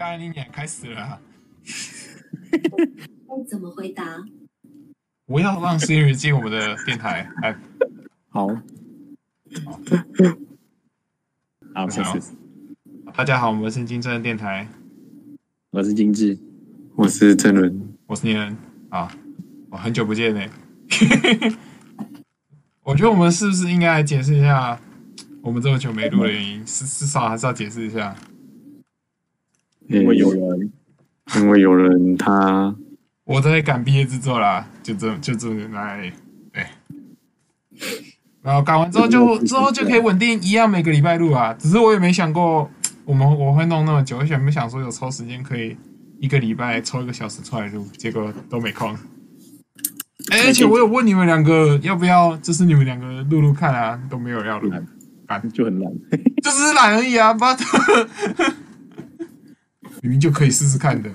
刚才你俩开始了、啊。怎么回答？不要让 Siri 进我们的电台。哎，好，好，好，谢谢。大家好，我们是金正电台。我是金志，我是郑伦，我是念恩。啊，我很久不见呢。我觉得我们是不是应该来解释一下，我们这么久没录的原因？是至少还是要解释一下。因为有人，因为有人他。我在赶毕业制作啦，就这就这来，对，然后赶完之后就之后就可以稳定一样每个礼拜录啊。只是我也没想过，我们我会弄那么久，而且没想说有抽时间可以一个礼拜抽一个小时出来录，结果都没空。哎，而且我有问你们两个要不要，就是你们两个录录看啊，都没有要录，懒就很懒，就是懒而已啊，不明明就可以试试看的。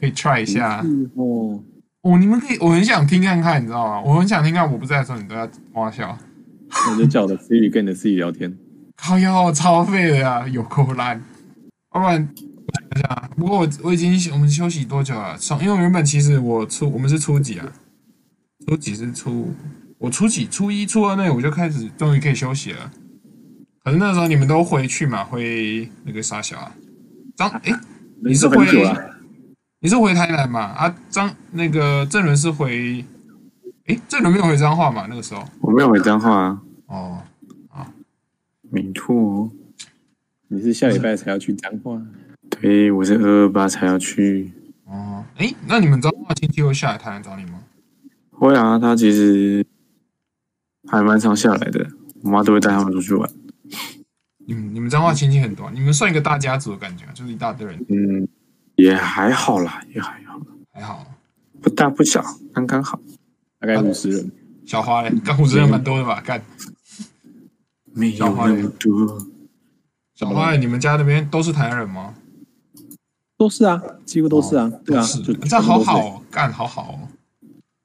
可以 try 一下哦哦，你们可以，我很想听看看，你知道吗？我很想听看，我不在的时候你都要挖笑。我就叫我的 Siri 跟你的 Siri 聊天。靠腰超废的呀，有够烂。老板，等一下，不过我我已经我们休息多久了？上因为原本其实我初我们是初几啊？初几是初？我初几？初一、初二那我就开始终于可以休息了。可是那时候你们都回去嘛？回那个啥小啊？张哎、欸，你是回？你是回台南嘛？啊，张那个郑伦是回，诶，郑伦没有回彰化嘛？那个时候我没有回彰化啊。哦，啊，没错，你是下礼拜才要去彰化？对，我是二二八才要去。哦，诶，那你们彰化亲戚会下来台南找你吗？会啊，他其实还蛮常下来的，我妈都会带他们出去玩。你们你们彰化亲戚很多，你们算一个大家族的感觉，就是一大堆人。嗯。也还好啦，也还好，还好，不大不小，刚刚好，大概五十人。小花嘞，刚五十人蛮多的吧？干，没有那么多。小花，你们家那边都是台湾人吗？都是啊，几乎都是啊，对啊，这样好好干，好好哦。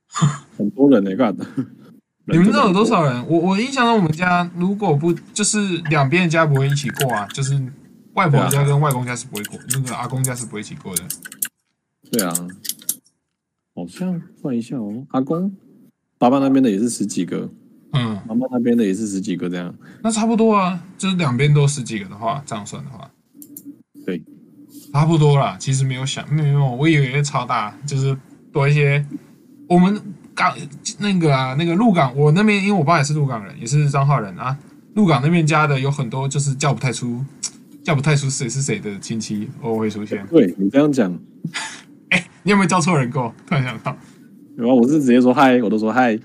很多人呢，干的。你们这有多少人？我我印象中，我们家如果不就是两边的家不会一起过啊，就是。外婆家跟外公家是不会过，那个阿公家是不会一起过的。对啊，好像算一下哦，阿公爸爸那边的也是十几个，嗯，妈妈那边的也是十几个，这样。那差不多啊，就是两边都十几个的话，这样算的话，对，差不多啦。其实没有想，没有，我以为会超大，就是多一些。我们港那个啊，那个鹿港，我那边因为我爸也是鹿港人，也是彰化人啊。鹿港那边家的有很多，就是叫不太出。叫不太出谁是谁的亲戚，偶尔会出现。对你这样讲，哎、欸，你有没有叫错人过？突然想到，有啊，我是直接说嗨，我都说嗨。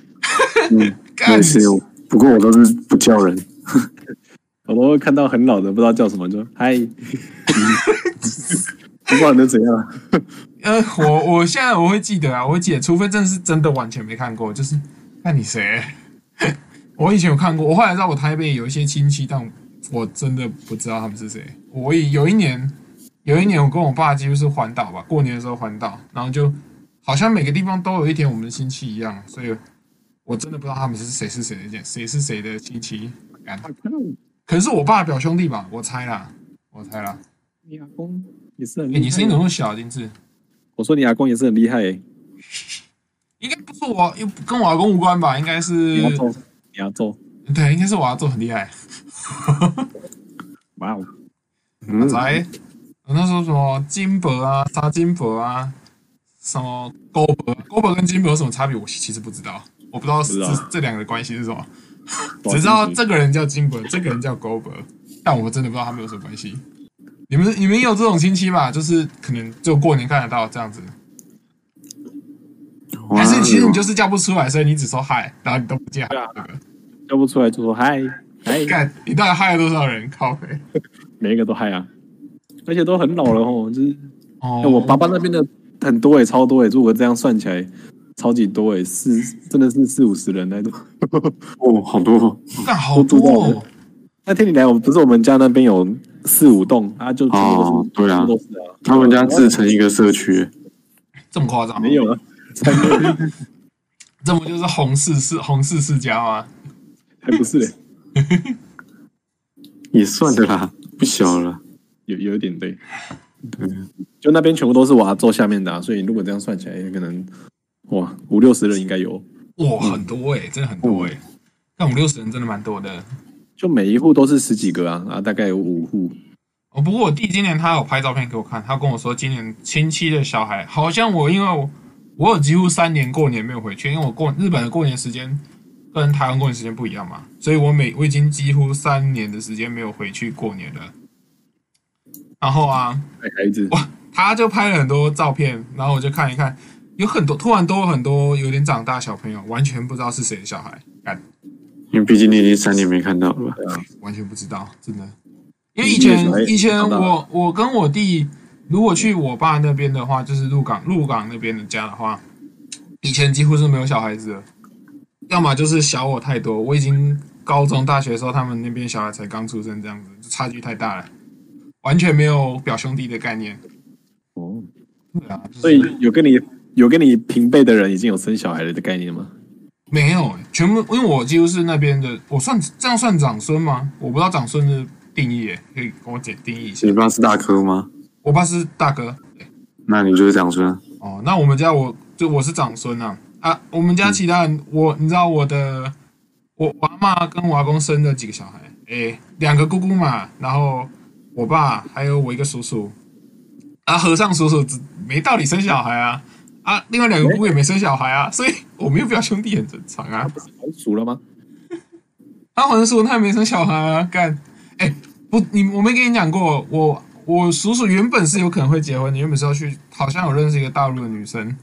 嗯，也是，不过我都是不叫人，我都会看到很老的，不知道叫什么，就嗨。不管能怎样。呃，我我现在我会记得啊，我会记得，除非真的是真的完全没看过，就是看你谁。我以前有看过，我后来知道我台北有一些亲戚，但。我真的不知道他们是谁。我有一年，有一年我跟我爸几乎是环岛吧，过年的时候环岛，然后就好像每个地方都有一点我们的亲戚一样，所以我真的不知道他们是谁是谁的谁是谁的亲戚。可能是我爸的表兄弟吧，我猜啦，我猜啦。你阿公也是很。欸，你声音怎么那么小，丁志？我说你阿公也是很厉害欸。应该不是我，又跟我阿公无关吧？应该是你要做。对，应该是我阿祖很厉害。哇哦！阿仔，那时候什么金箔啊、杀金箔啊，什么勾箔、勾箔跟金箔有什么差别？我其实不知道，我不知道这这两个关系是什么，只知道这个人叫金箔，这个人叫勾箔，但我真的不知道他们有什么关系。你们你们有这种亲戚吗？就是可能就过年看得到这样子，还是其实你就是叫不出来，所以你只说嗨，然后你都不接。叫不出来就说嗨。哎，干！你到底嗨了多少人？靠北，每一个都嗨啊，而且都很老了哦。就是，哦，我爸爸那边的很多哎，超多哎。如果这样算起来，超级多哎，四真的是四五十人那种。哦，好多，那好多哦。那天你来，我不是我们家那边有四五栋啊，就哦，对啊，都是啊。他们家自成一个社区，这么夸张？没有啊，这不就是洪氏世洪氏世家吗？还不是嘞。也算的啦，不小了，有有一点对。对，就那边全部都是我阿祖下面的、啊，所以如果这样算起来，可能哇五六十人应该有。哇，很多哎、欸，真的很多哎、欸，但五六十人真的蛮多的。就每一户都是十几个啊，啊，大概有五户。哦，不过我弟今年他有拍照片给我看，他跟我说今年亲戚的小孩好像我，因为我我有几乎三年过年没有回去，因为我过日本的过年时间跟台湾过年时间不一样嘛，所以我每我已经几乎三年的时间没有回去过年了。然后啊，孩子哇，他就拍了很多照片，然后我就看一看，有很多突然都有很多有点长大小朋友，完全不知道是谁的小孩，干，因为毕竟你已经三年没看到了吧？对啊，完全不知道，真的。因为以前以前我我跟我弟如果去我爸那边的话，就是鹿港鹿港那边的家的话，以前几乎是没有小孩子的，要么就是小我太多，我已经高中大学的时候，他们那边小孩才刚出生，这样子差距太大了，完全没有表兄弟的概念。哦，对啊，所以有跟你有跟你平辈的人已经有生小孩了的概念吗？没有，全部因为我几乎是那边的，我算这样算长孙吗？我不知道长孙的。定义可以跟我姐定义一下。你爸是大哥吗？我爸是大哥。那你就是长孙。哦，那我们家我就我是长孙啊啊！我们家其他人，嗯、我你知道我的，我我阿嬷跟我阿公生了几个小孩？诶，两个姑姑嘛，然后我爸还有我一个叔叔。啊，和尚叔叔没道理生小孩啊啊！另外两个姑姑也没生小孩啊，所以我没有表兄弟很正常啊。他不是还俗了吗？他还说他也没生小孩啊，干。哎、欸，不，你我没跟你讲过，我我叔叔原本是有可能会结婚，你原本是要去，好像有认识一个大陆的女生，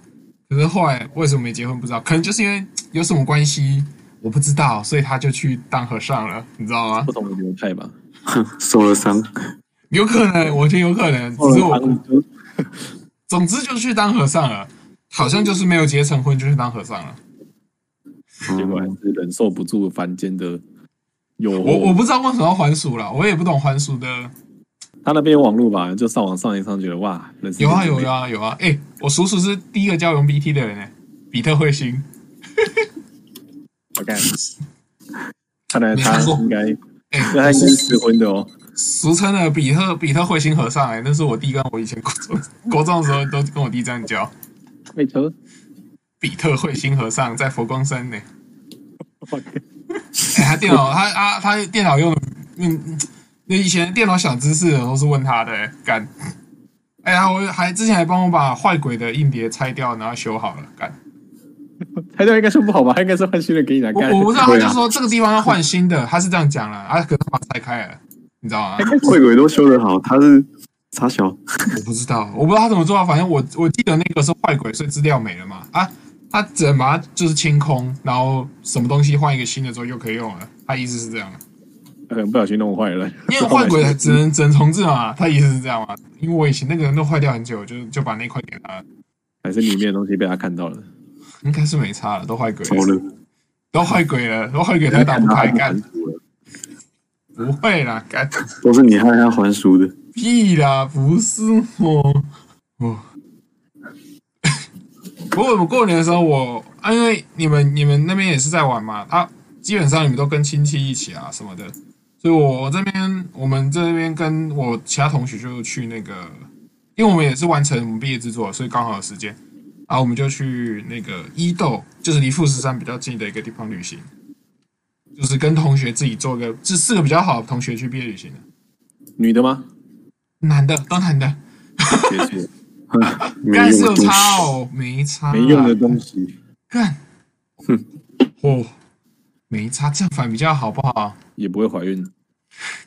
可是后来为什么没结婚不知道，可能就是因为 有什么关系，我不知道，所以他就去当和尚了，你知道吗？不同的流派吧，受了伤，有可能，我觉得有可能，只是我，总之就去当和尚了，好像就是没有结成婚就去当和尚了，结果还是忍受不住凡间的。有我我不知道为什么要还俗了，我也不懂还俗的。他那边有网络吧，就上网上一上，觉得哇，有啊有啊有啊！哎、欸，我叔叔是第一个教用 BT 的人呢，比特彗星。我看，看来他应该，哎，他应该是结婚的哦。俗称的比特比特彗星和尚，哎，那是我弟跟我以前国中国中的时候都跟我弟这样叫。比特比特彗星和尚在佛光山呢。哎、欸，他电脑，他啊，他电脑用的，嗯，那以前电脑小知识都是问他的、欸，干。哎呀，我还之前还帮我把坏鬼的硬碟拆掉，然后修好了，干。拆掉应该是不好吧？他应该是换新的给你来干。我不知道，他就说这个地方要换新的，他是这样讲了，啊，可是把它拆开了，你知道吗？坏鬼都修得好，他是傻小。我不知道，我不知道他怎么做啊，反正我我记得那个是坏鬼，所以资料没了嘛，啊。他只能把它就是清空，然后什么东西换一个新的之后又可以用了。他意思是这样，可能不小心弄坏了。因为坏鬼 只能只能重置嘛，他意思是这样嘛？因为我以前那个人都坏掉很久，就就把那块给他。还是里面的东西被他看到了？应该是没差了，都坏鬼了，都坏鬼了，都坏鬼才打不开干。不会啦，干都是你害他还俗的。屁啦，不是我，哦。不过我们过年的时候我，啊，因为你们你们那边也是在玩嘛，他、啊、基本上你们都跟亲戚一起啊什么的，所以我这边我们这边跟我其他同学就去那个，因为我们也是完成我们毕业制作，所以刚好有时间，然后我们就去那个伊豆，就是离富士山比较近的一个地方旅行，就是跟同学自己做一个，这四个比较好的同学去毕业旅行的，女的吗？男的，都男的。谢谢 干是有差哦，没差，没用的东西。干，哼，哦，没差，这样反比较好不好？也不会怀孕。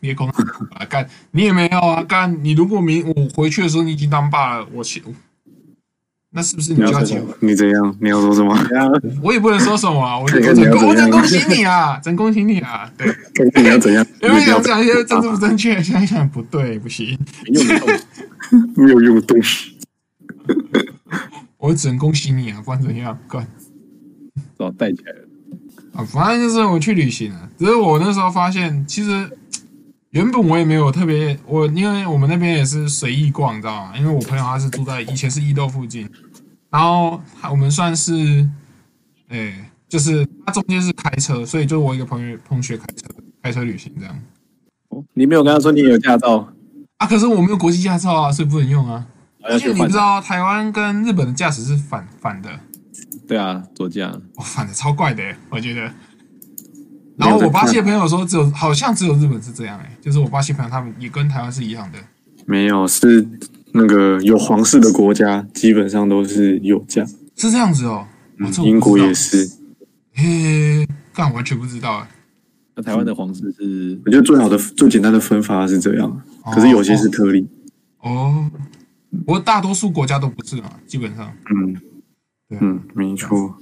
你也空啊？干，你也没有啊？干，你如果明我回去的时候你已经当爸了，我去，那是不是你就要结婚？你怎样？你要说什么？我也不能说什么啊！我真 我真恭喜你啊！真恭喜你啊！对，你要怎样？因为要讲一些政治不正确，想一想不对，不行，没有用，没有用的东西。我只能恭喜你啊！不管怎样，干，把我带起来了啊！反正就是我去旅行了。只是我那时候发现，其实原本我也没有特别，我因为我们那边也是随意逛，你知道吗？因为我朋友他是住在以前是伊豆附近，然后我们算是，哎，就是他中间是开车，所以就我一个朋友同学开车开车旅行这样。哦，你没有跟他说你有驾照？啊，可是我没有国际驾照啊，所以不能用啊。而且你知道，啊、台湾跟日本的驾驶是反反的。对啊，左驾。哦，反的超怪的，我觉得。然后我巴西的朋友说，只有好像只有日本是这样哎，就是我巴西朋友他们也跟台湾是一样的。没有，是那个有皇室的国家，基本上都是有驾。是这样子哦。嗯、英国也是。嘿，干完全不知道哎。那台湾的皇室是？我觉得最好的、最简单的分法是这样，可是有些是特例。哦。哦不过大多数国家都不是啊，基本上。嗯，对，嗯，没错。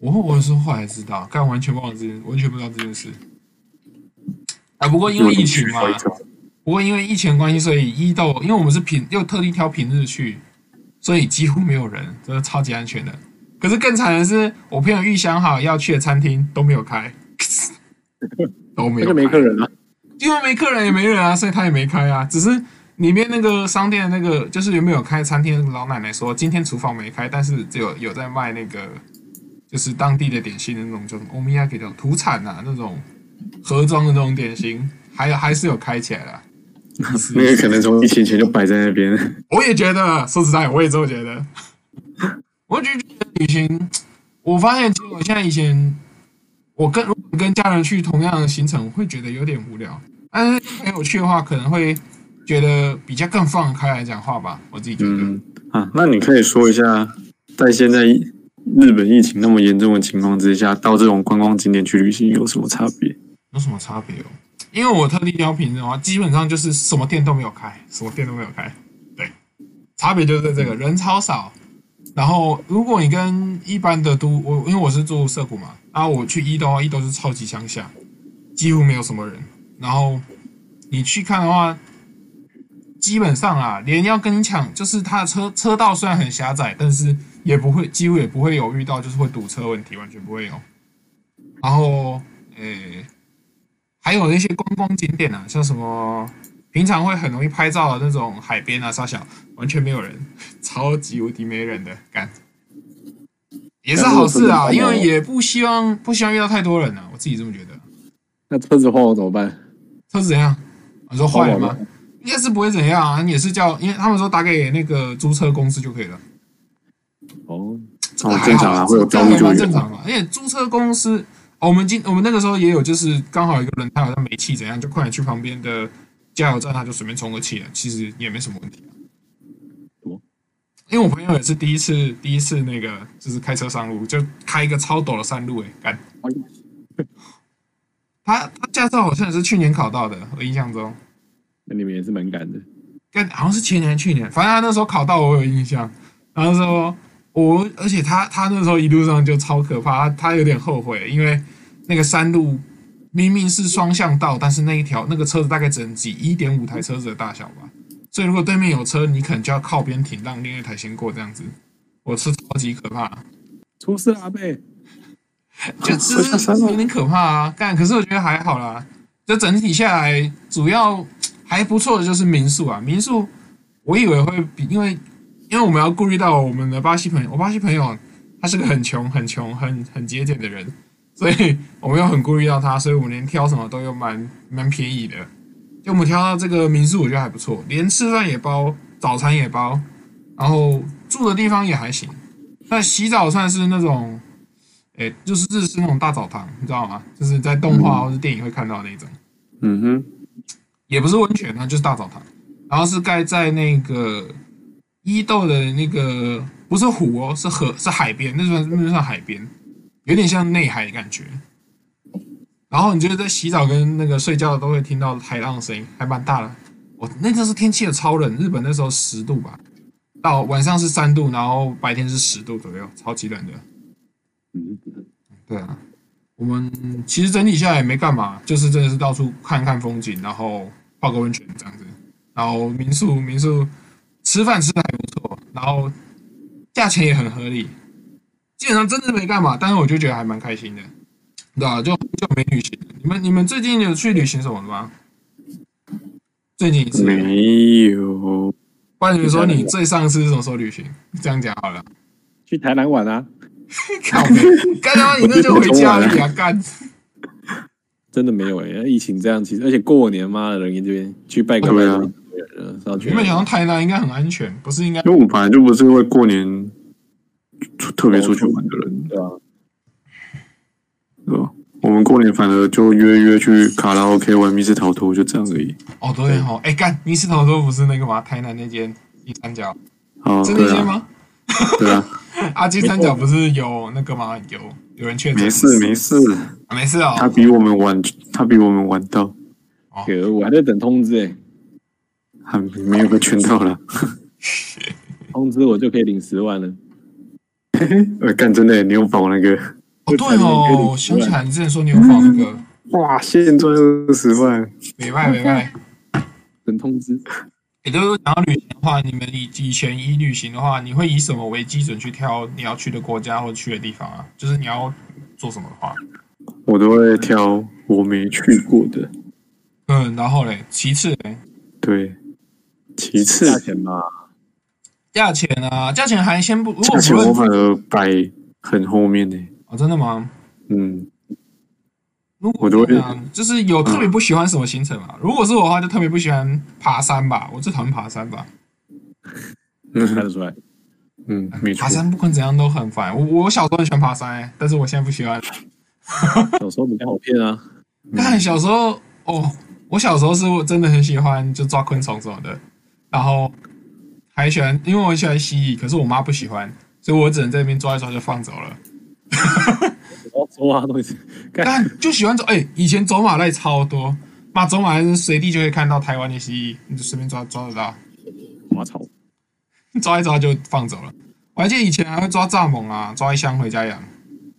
我我是后来知道，刚完全忘了这件，完全不知道这件事。啊，不过因为疫情嘛，不过因为疫情关系，所以伊豆，因为我们是平又特地挑平日去，所以几乎没有人，真的超级安全的。可是更惨的是，我朋友预想好要去的餐厅都没有开，都没有，没客人啊，因为没客人也没人啊，所以他也没开啊，只是。里面那个商店那个就是有没有开餐厅的老奶奶说，今天厨房没开，但是只有有在卖那个就是当地的点心的那种叫什么欧米亚给的土产啊，那种盒装的那种点心，还还是有开起来的。那个可能从疫情前就摆在那边。我也觉得，说实在，我也这么觉得。我就觉得旅行，我发现其实我现在以前我跟如果跟家人去同样的行程，我会觉得有点无聊，但是朋友去的话，可能会。觉得比较更放开来讲话吧，我自己觉得。嗯啊，那你可以说一下，在现在日本疫情那么严重的情况之下，到这种观光景点去旅行有什么差别？有什么差别哦？因为我特地挑平日的话，基本上就是什么店都没有开，什么店都没有开。对，差别就是在这个人超少。然后，如果你跟一般的都我，因为我是住涩谷嘛，然后我去伊豆，伊豆是超级乡下，几乎没有什么人。然后你去看的话。基本上啊，连要跟你抢，就是他的车车道虽然很狭窄，但是也不会，几乎也不会有遇到就是会堵车问题，完全不会有。然后，诶、欸，还有那些观光景点啊，像什么平常会很容易拍照的那种海边啊、沙小，完全没有人，超级无敌没人的，干，也是好事啊，因为也不希望不希望遇到太多人啊，我自己这么觉得。那车子坏了怎么办？车子怎样？你说坏了吗？应该是不会怎样啊，也是叫，因为他们说打给那个租车公司就可以了。哦，这正常啊，会有交通正常嘛。而且租车公司，我们今我们那个时候也有，就是刚好一个轮胎好像没气怎样，就快点去旁边的加油站，他就随便充个气了，其实也没什么问题。因为我朋友也是第一次，第一次那个就是开车上路，就开一个超陡的山路，哎，干。他他驾照好像也是去年考到的，我印象中。那你们也是蛮赶的，跟好像是前年去年，反正他那时候考到我有印象。然后说我，而且他他那时候一路上就超可怕，他他有点后悔，因为那个山路明明是双向道，但是那一条那个车子大概只能挤一点五台车子的大小吧。所以如果对面有车，你可能就要靠边停，让另一台先过这样子。我是超级可怕，出事了阿贝，就是有点可怕啊。干，可是我觉得还好啦，就整体下来主要。还不错的就是民宿啊，民宿我以为会比，因为因为我们要顾虑到我们的巴西朋友，我巴西朋友他是个很穷、很穷、很很节俭的人，所以我们要很顾虑到他，所以我们连挑什么都有蛮蛮便宜的。就我们挑到这个民宿，我觉得还不错，连吃饭也包，早餐也包，然后住的地方也还行。那洗澡算是那种，诶，就是日式那种大澡堂，你知道吗？就是在动画或是电影会看到那种。嗯哼。也不是温泉，它就是大澡堂，然后是盖在那个伊豆的那个不是湖哦，是河，是海边，那算那算海边，有点像内海的感觉。然后你觉得在洗澡跟那个睡觉都会听到海浪的声音，还蛮大的。我那个时候天气也超冷，日本那时候十度吧，到晚上是三度，然后白天是十度左右，超级冷的。嗯，对啊。我们其实整体下来也没干嘛，就是真的是到处看看风景，然后泡个温泉这样子，然后民宿民宿吃饭吃的还不错，然后价钱也很合理，基本上真的没干嘛，但是我就觉得还蛮开心的，对吧？就就没旅行。你们你们最近有去旅行什么的吗？最近一次没有。不然你说你最上一次是什么时候旅行？这样讲好了，去台南玩啊。靠！刚刚你那就回家了，你要干？真的没有哎、欸，疫情这样，其实而且过年妈的人这边去拜个拜，了，是要去。原本想到台南应该很安全，不是应该？因为我们本来就不是会过年特别出去玩的人，对啊，对吧？我们过年反而就约约去卡拉 OK 玩密室逃脱，就这样而已。哦，对哦，哎干，密室逃脱不是那个吗？台南那间金三角，哦，是那间吗？对啊，阿基三角不是有那个吗？有有人确诊？没事没事，没事哦。他比我们晚，他比我们晚到。哦，我还在等通知哎，还没有个圈套了，通知我就可以领十万了。我，干真的，你有保那个？哦，对哦，想起来你之前说你有保那个。哇，现赚二十万，没卖没卖，等通知。也就是想要旅行的话，你们以以前以旅行的话，你会以什么为基准去挑你要去的国家或去的地方啊？就是你要做什么的话，我都会挑我没去过的。嗯，然后嘞，其次嘞，对，其次价钱嘛，价钱啊，价钱还先不，如果价钱我反而摆很后面呢。哦，真的吗？嗯。如果这样，就是有特别不喜欢什么行程嘛？如果是我的话，就特别不喜欢爬山吧。我最讨厌爬山吧。嗯，看得出来。嗯，没错。爬山不管怎样都很烦。我我小时候很喜欢爬山，欸，但是我现在不喜欢。小时候比较好骗啊。但小时候哦，我小时候是我真的很喜欢就抓昆虫什么的，然后还喜欢，因为我很喜欢蜥蜴，可是我妈不喜欢，所以我只能在那边抓一抓就放走了。走马东西，但就喜欢走。哎、欸，以前走马类超多，妈走马随地就会看到台湾的蜥蜴，你就随便抓抓得到。我操，抓一抓就放走了。我还记得以前还会抓蚱蜢啊，抓一箱回家养。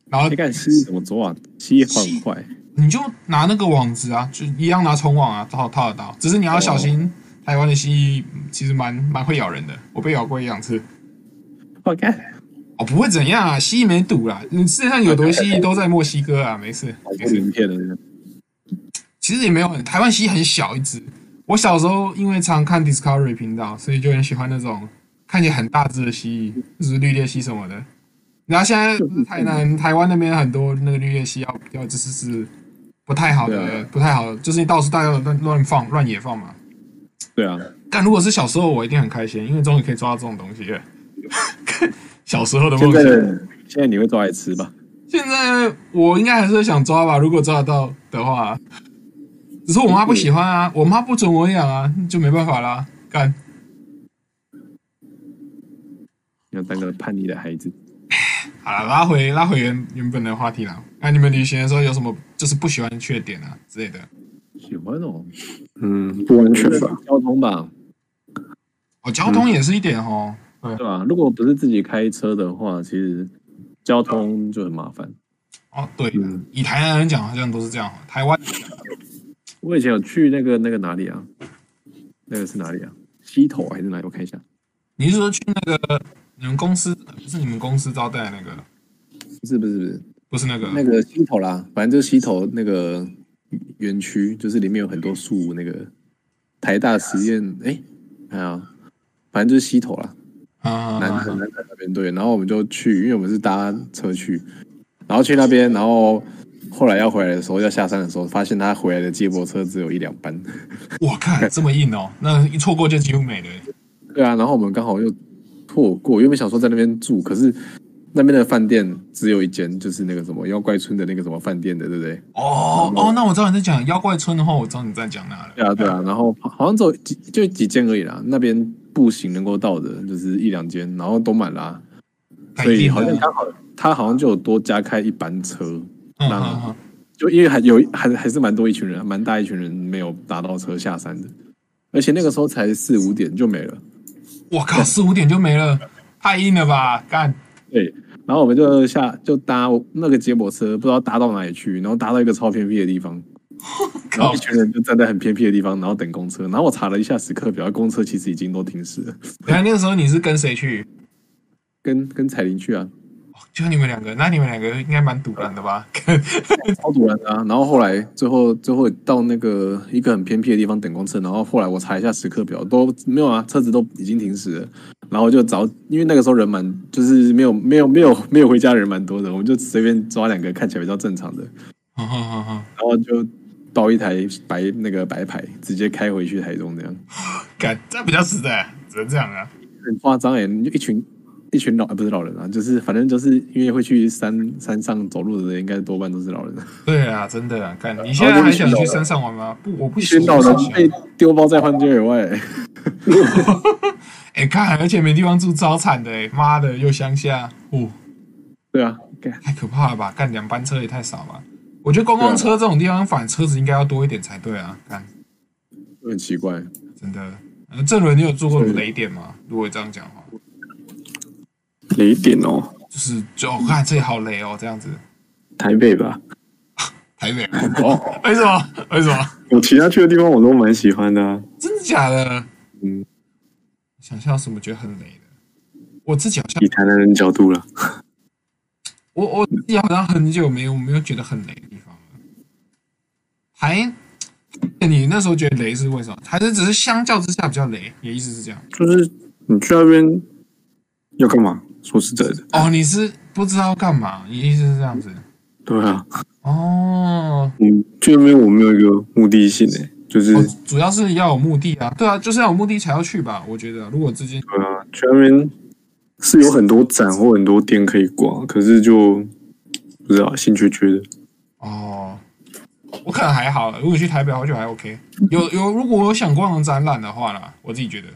然后你看蜥蜴怎么抓啊？蜥蜴很快，你就拿那个网子啊，就一样拿虫网啊，套套得到。只是你要小心，哦、台湾的蜥蜴其实蛮蛮会咬人的，我被咬过一两次。我看。哦，不会怎样啊，蜥蜴没毒啦。你世界上有毒的蜥蜴都在墨西哥啊，没事。没事。名片的，其实也没有很，台湾蜥蜴很小一只。我小时候因为常看 Discovery 频道，所以就很喜欢那种看起来很大只的蜥蜴，就是绿鬣蜥什么的。然后现在台南、台湾那边很多那个绿鬣蜥要要就是是不太好的，不太好的，就是你到处大家乱乱放乱野放嘛。对啊。但如果是小时候，我一定很开心，因为终于可以抓到这种东西了。小时候的梦想，现在你会抓来吃吧？现在我应该还是想抓吧，如果抓得到的话。只是我妈不喜欢啊，我妈不准我养啊，就没办法啦。干，要当个叛逆的孩子。好了，拉回拉回原原本的话题啦。那、啊、你们旅行的时候有什么就是不喜欢的缺点啊之类的？喜欢哦，嗯，不完全吧，交通吧。哦，交通也是一点哦。嗯对吧？如果不是自己开车的话，其实交通就很麻烦。哦，对，嗯、以台南人讲，好像都是这样。台湾，我以前有去那个那个哪里啊？那个是哪里啊？溪头还是哪里？我看一下。你是说去那个你们公司？不是你们公司招待那个？不是不是不是不是那个那个溪头啦，反正就是溪头那个园区，就是里面有很多树。那个台大实验，哎，还有，反正就是西头啦。啊，南南南那边对，然后我们就去，因为我们是搭车去，然后去那边，然后后来要回来的时候，要下山的时候，发现他回来的接驳车只有一两班。我看这么硬哦，那一错过就几乎没了。对啊，然后我们刚好又错过，因为想说在那边住，可是那边的饭店只有一间，就是那个什么妖怪村的那个什么饭店的，对不对？哦哦，那我知道你在讲妖怪村的话，我知道你在讲哪了。对啊对啊，然后好像只有几就几间而已啦，那边。步行能够到的，就是一两间，然后都满啦，啊，所以好像刚好他好像就有多加开一班车，嗯，好好就因为还有还还是蛮多一群人，蛮大一群人没有打到车下山的，而且那个时候才四五点就没了，我靠，四五点就没了，太硬了吧，干，对，然后我们就下就搭那个接驳车，不知道搭到哪里去，然后搭到一个超偏僻的地方。然后一群人就站在很偏僻的地方，然后等公车。然后我查了一下时刻表，公车其实已经都停驶了。等下那个时候你是跟谁去？跟跟彩玲去啊。就你们两个，那你们两个应该蛮堵人的吧？超堵人的啊！然后后来最后最后到那个一个很偏僻的地方等公车。然后后来我查一下时刻表，都没有啊，车子都已经停驶了。然后就找，因为那个时候人蛮，就是没有没有没有没有回家的人蛮多的，我们就随便抓两个看起来比较正常的。然后就。包一台白那个白牌，直接开回去台中 这样。感，这比较实在，只能这样啊。很夸张哎，你就一群一群老，不是老人啊，就是反正就是因为会去山山上走路的人，应该多半都是老人。对啊，真的啊，干，你现在还想去山上玩吗？不，我不喜欢。老人被丢包在荒郊野外。哎，看，而且没地方住，超惨的哎，妈的，又乡下，哦，对啊，太可怕了吧？干两班车也太少了。我觉得观光车这种地方，反车子应该要多一点才对啊。干，很奇怪，真的。呃，正伦，你有做过雷点吗？如果这样讲的话，雷点哦，就是就我看这里好雷哦，这样子。台北吧，台北 哦，为什么？为什么？我其他去的地方我都蛮喜欢的啊。真的假的？嗯，想象什么觉得很雷的？我自己好像以台南人角度了，我我自己好像很久没有没有觉得很雷的地方了，还。你那时候觉得雷是为什么？还是只是相较之下比较雷？你的意思是这样？就是你去那边要干嘛？说实在的，哦，你是不知道干嘛？你意思是这样子？对啊。哦，嗯去那边我没有一个目的性诶，就是、哦、主要是要有目的啊。对啊，就是要有目的才要去吧？我觉得，如果直接对啊，去那边是有很多展或很多店可以逛，可是就不知道兴趣缺的。哦。我可能还好，如果去台北的话就还 OK。有有，如果我有想逛展览的话啦，我自己觉得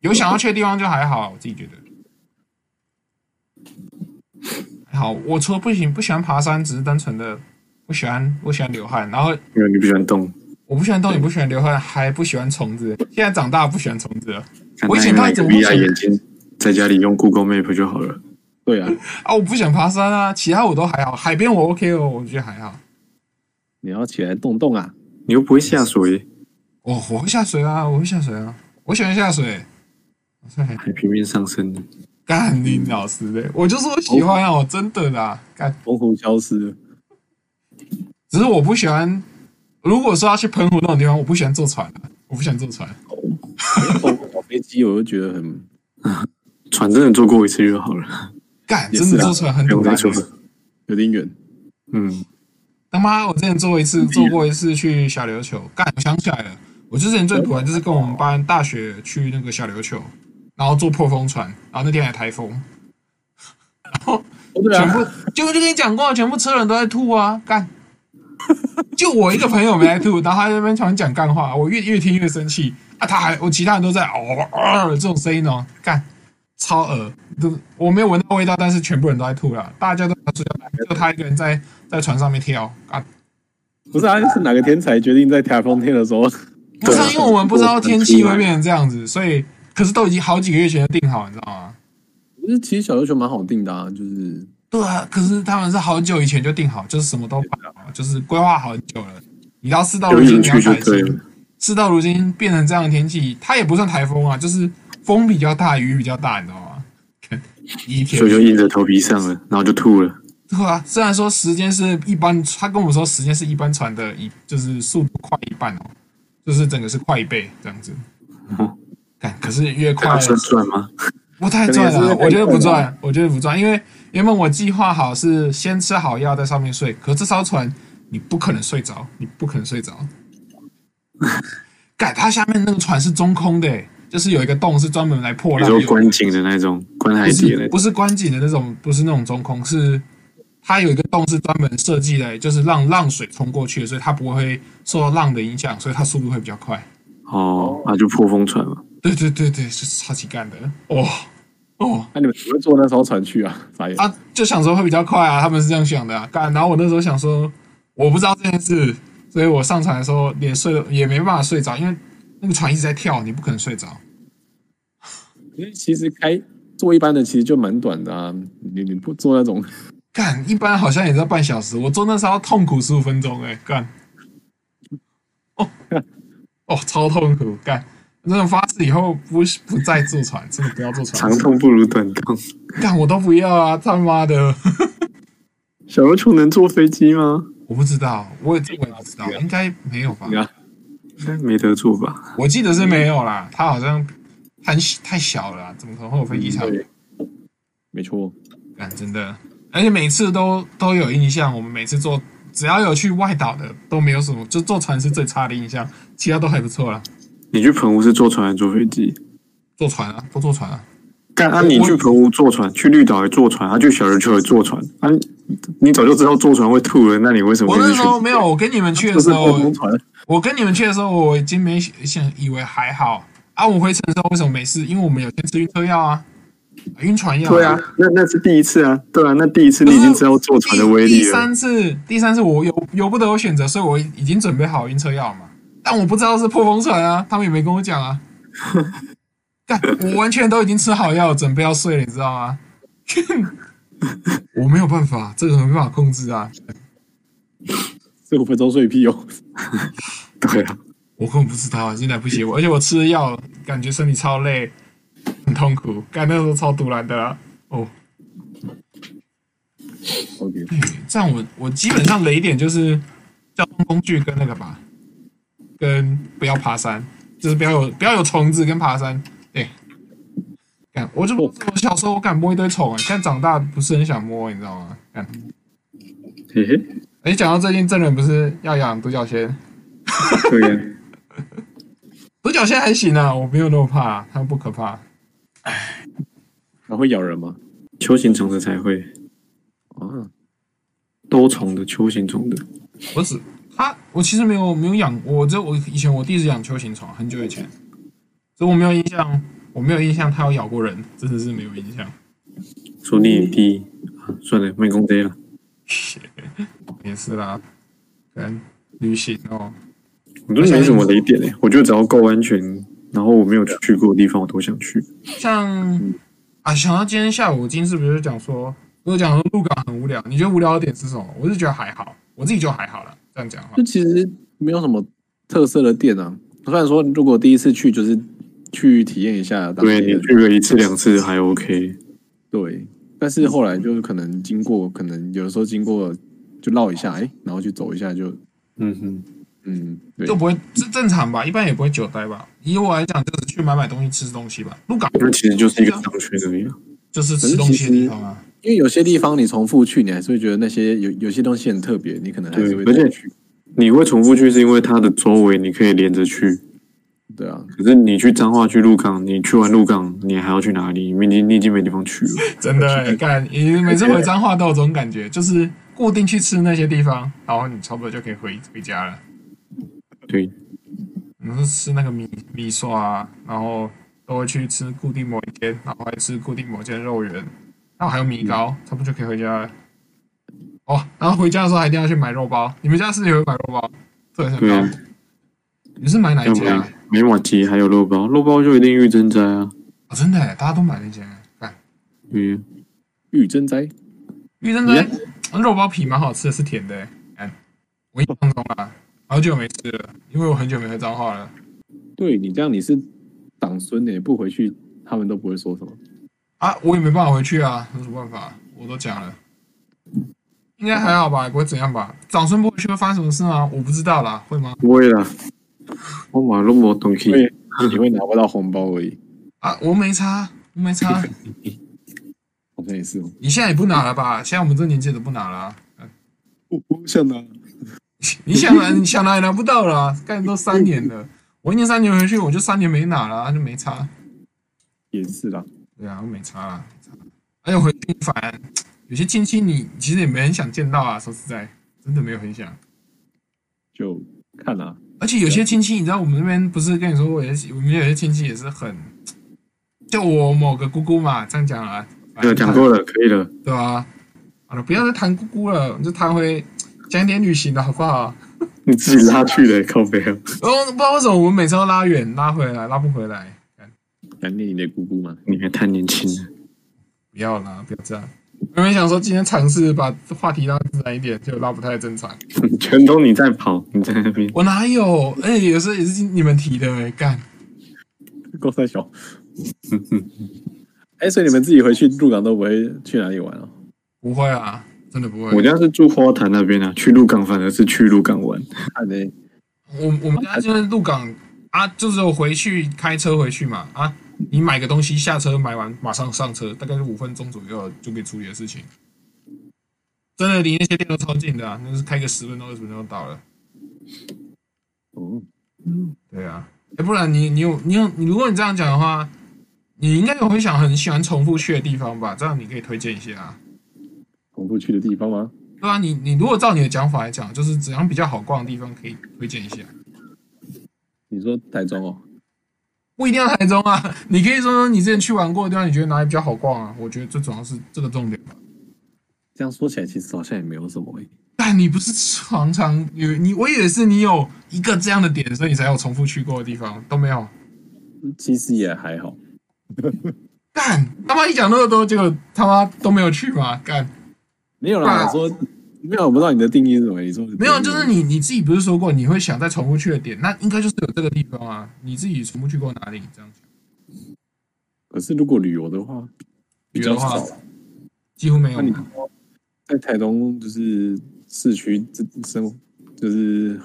有想要去的地方就还好，我自己觉得还好。我除了不行不喜欢爬山，只是单纯的不喜欢不喜欢流汗，然后因为你不喜欢动，我不喜欢动，也不喜欢流汗，还不喜欢虫子。现在长大不喜欢虫子了。我以前戴着 VR 眼镜，在家里用 Google Map 就好了。对啊，啊，我不想爬山啊，其他我都还好。海边我 OK 哦，我觉得还好。你要起来动动啊！你又不会下水。哦，我会下水啊，我会下水啊，我喜欢下水。海平面上升的，干林老师的，我就说我喜欢啊，我真的啦，干澎湖消失了。只是我不喜欢，如果说要去澎湖那种地方，我不喜欢坐船，我不喜欢坐船。坐飞机我就觉得很，船真的坐过一次就好了。干，真的坐船很堵，有点远。嗯。他妈！我之前做一次，坐过一次去小琉球。干，我想起来了，我之前最突然就是跟我们班大学去那个小琉球，然后坐破风船，然后那天还台风，然后全部就就跟你讲过，全部车人都在吐啊！干，就我一个朋友没在吐，然后他在那边突然讲干话，我越越听越生气啊！他还我其他人都在哦哦这种声音哦，干超恶，都我没有闻到味道，但是全部人都在吐了，大家都在睡觉，就他一个人在。在船上面跳啊！不是啊，是哪个天才决定在台风天的时候？不是，因为我们不知道天气会变成这样子，所以可是都已经好几个月前就定好，你知道吗？可是其实小琉球蛮好定的啊，就是对啊。可是他们是好久以前就定好，就是什么都办好，就是规划好很久了。你到事到如今你要改进，事到如今变成这样的天气，它也不算台风啊，就是风比较大，雨比较大，你知道吗？一天所以就硬着头皮上了，然后就吐了。对啊，虽然说时间是一般，他跟我说时间是一般船的一，就是速度快一半哦，就是整个是快一倍这样子。可是越快算赚吗？不太赚啊，我觉得不赚，我觉得不赚，因为原本我计划好是先吃好药在上面睡，可这艘船你不可能睡着，你不可能睡着。改它下面那个船是中空的，就是有一个洞是专门来破浪，你说观景的那种，观海底的，不是观景的那种，不是那种中空是。它有一个洞是专门设计的，就是让浪水冲过去，所以它不会受到浪的影响，所以它速度会比较快。哦，那就破风船了。对对对对，是超级干的。哦哦，那你们怎么坐那艘船去啊？啥意思？啊，就想说会比较快啊，他们是这样想的啊。干，然后我那时候想说，我不知道这件事，所以我上船的时候连睡也没办法睡着，因为那个船一直在跳，你不可能睡着。因为其实开坐一般的其实就蛮短的啊，你你不坐那种。干，一般好像也在半小时，我坐那时候痛苦十五分钟，哎，干，哦，哦，超痛苦，干，那种发誓以后不不再坐船，真的不要坐船，长痛不如短痛，但，我都不要啊，他妈的，小琉球能坐飞机吗？我不知道，我也我也不知道，应该没有吧？应该没得坐吧？我记得是没有啦，它好像太太小了，怎么可能会有飞机场？没错，干，真的。而且每次都都有印象，我们每次坐只要有去外岛的都没有什么，就坐船是最差的印象，其他都还不错啦。你去澎湖是坐船还是坐飞机？坐船啊，都坐船啊。干啊！你去澎湖坐船，去绿岛也坐船，啊，去小琉球也坐船啊！你早就知道坐船会吐了，那你为什么？我那时候没有，我跟你们去的时候，我跟你们去的时候，我已经没想以为还好啊。我回程的时候为什么没事？因为我们有先吃晕车药啊，晕船药。对啊，那那是第一次啊，对啊，那第一次你已经知道坐船的威力了。第三次，第三次我有由不得我选择，所以我已经准备好晕车药嘛。但我不知道是破风船啊，他们也没跟我讲啊。但，我完全都已经吃好药，准备要睡了，你知道吗？我没有办法，这个没办法控制啊。这五分钟睡屁哦。对啊，我根本不知道，现在不行，而且我吃了药，感觉身体超累，很痛苦。干，那个时候超突然的啦。哦。OK，这样我我基本上雷点就是交通工具跟那个吧，跟不要爬山，就是不要有不要有虫子跟爬山。对，看，我就我小时候我敢摸一堆虫啊，现在长大不是很想摸，你知道吗？看，嘿嘿，哎，讲到最近真人不是要养独角仙？对呀，独角仙还行啊，我没有那么怕，它不可怕。哎，它会咬人吗？球形虫的才会啊，多虫的球形虫的，不是它，我其实没有没有养，我这我以前我弟是养球形虫，很久以前。所以我没有印象，我没有印象他有咬过人，真的是没有印象。说你弟，算了，没工资了。也是啦，跟旅行哦，我觉得没什么雷点诶，我觉得只要够安全，然后我没有去过的地方，我都想去。像啊，想到今天下午金是不是讲说，我讲说鹿港很无聊，你觉得无聊的点是什么？我是觉得还好，我自己就还好了。这样讲话，就其实没有什么特色的店啊。虽然说如果第一次去就是。去体验一下，对，你去个一次两次还 OK，对，但是后来就是可能经过，可能有的时候经过就绕一下，哎，然后去走一下就，嗯哼，嗯，就不会这正常吧？一般也不会久待吧？以我来讲，就是去买买东西、吃东西吧。鹿港那其实就是一个商圈而已，就是吃东西的地方啊。因为有些地方你重复去，你还是会觉得那些有有些东西很特别，你可能还是会再去。你会重复去，是因为它的周围你可以连着去。对啊，可是你去彰化去鹿港，你去完鹿港，你还要去哪里？你你你已经没地方去了。真的，干，你每次回彰化都有这种感觉，就是固定去吃那些地方，然后你差不多就可以回回家了。对，你是吃那个米米刷啊，然后都会去吃固定某一间，然后还吃固定某间肉圆，然后还有米糕，嗯、差不多就可以回家了。哦，然后回家的时候还一定要去买肉包。你们家是不是也会买肉包？对，很高。你是买哪一家啊？没麻糬，还有肉包，肉包就一定玉珍斋啊！哦，真的，大家都买那家。看，嗯，玉珍斋，玉珍斋，肉包皮蛮好吃的，是甜的。看，我印象中啊，好久没吃了，因为我很久没回彰化了。对你这样，你是长孙的，不回去，他们都不会说什么啊？我也没办法回去啊，有什么办法？我都讲了，应该还好吧，也不会怎样吧？长孙不回去会发生什么事吗？我不知道啦，会吗？不会啦。我马路没东西，你会拿不到红包而已啊！我没差，我没差，好像也是哦。你现在也不拿了吧？现在我们这年纪都不拿了、啊。我不想拿，你想拿，你想拿也拿不到了、啊。干都三年了，我一年三年回去，我就三年没拿了，就没差。也是啦，对啊，我没差了。哎呦，回去反而有些亲戚你其实也没很想见到啊。说实在，真的没有很想。就看啦、啊。而且有些亲戚，你知道，我们那边不是跟你说过，有些我们有些亲戚也是很，就我某个姑姑嘛，这样讲啊，有讲过了，可以了，对啊？好了，不要再谈姑姑了，就谈回讲点旅行的好不好？你自己拉去的，靠背。哦，不知道为什么我们每次都拉远，拉回来，拉不回来。想念你的姑姑吗？你还太年轻了，不要啦，不要这样。我没想说今天尝试把话题拉自然一点，就拉不太正常。全都你在跑，你在那边。我哪有？哎、欸，有时候也是你们提的、欸，干。够太小。哎、欸，所以你们自己回去鹿港都不会去哪里玩哦？不会啊，真的不会。我家是住花坛那边啊，去鹿港反而是去鹿港玩。看呢，我我们家就是鹿港啊，就是我回去开车回去嘛啊。你买个东西下车买完马上上车，大概是五分钟左右就可以处理的事情。真的离那些店都超近的啊，那是开个十分钟、二十分钟就到了。哦，嗯，对啊，哎，不然你你有你有你，如果你这样讲的话，你应该有会想很喜欢重复去的地方吧？这样你可以推荐一下啊。重复去的地方吗？对啊，你你如果照你的讲法来讲，就是怎样比较好逛的地方，可以推荐一下。你说台中哦？不一定要台中啊，你可以说说你之前去玩过的地方，你觉得哪里比较好逛啊？我觉得最主要是这个重点吧。这样说起来，其实好像也没有什么诶。但你不是常常有你，我以为是你有一个这样的点，所以你才有重复去过的地方，都没有。其实也还好。干他妈一讲那么多，结果他妈都没有去吗？干没有啦，我说没有，我不知道你的定义是什么。你说没有，就是你你自己不是说过你会想再重复去的点，那应该就是有这个地方啊。你自己重复去过哪里？这样子。可是如果旅游的话，比较少，几乎没有。在台东就是市区这生，就是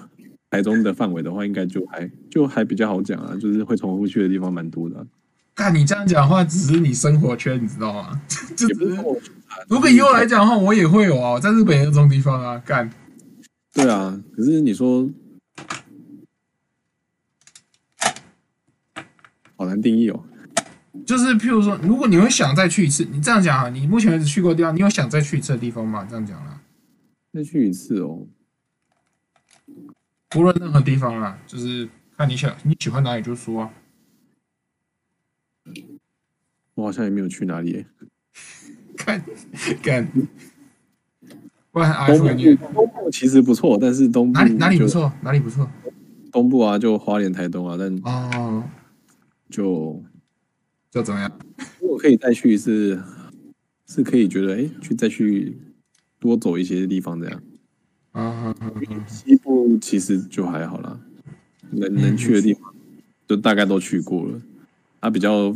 台中的范围的话，应该就还就还比较好讲啊，就是会重复去的地方蛮多的啊。但你这样讲的话，只是你生活圈，你知道吗？就是是如果以我来讲的话，我也会有啊，在日本这种地方啊，干。对啊，可是你说好难定义哦。就是譬如说，如果你会想再去一次，你这样讲啊，你目前为止去过的地方，你有想再去一次的地方吗？这样讲啊，再去一次哦。无论任何地方啊，就是看你想你喜欢哪里就说啊。我好像也没有去哪里，看 看，不然东部东部其实不错，但是东部哪里哪里不错？哪里不错？东部啊，就花莲、台东啊，但哦，就。就怎么样？如果可以再去一次，是可以觉得哎、欸，去再去多走一些地方这样。啊，西部其实就还好啦，能能去的地方就大概都去过了。啊，比较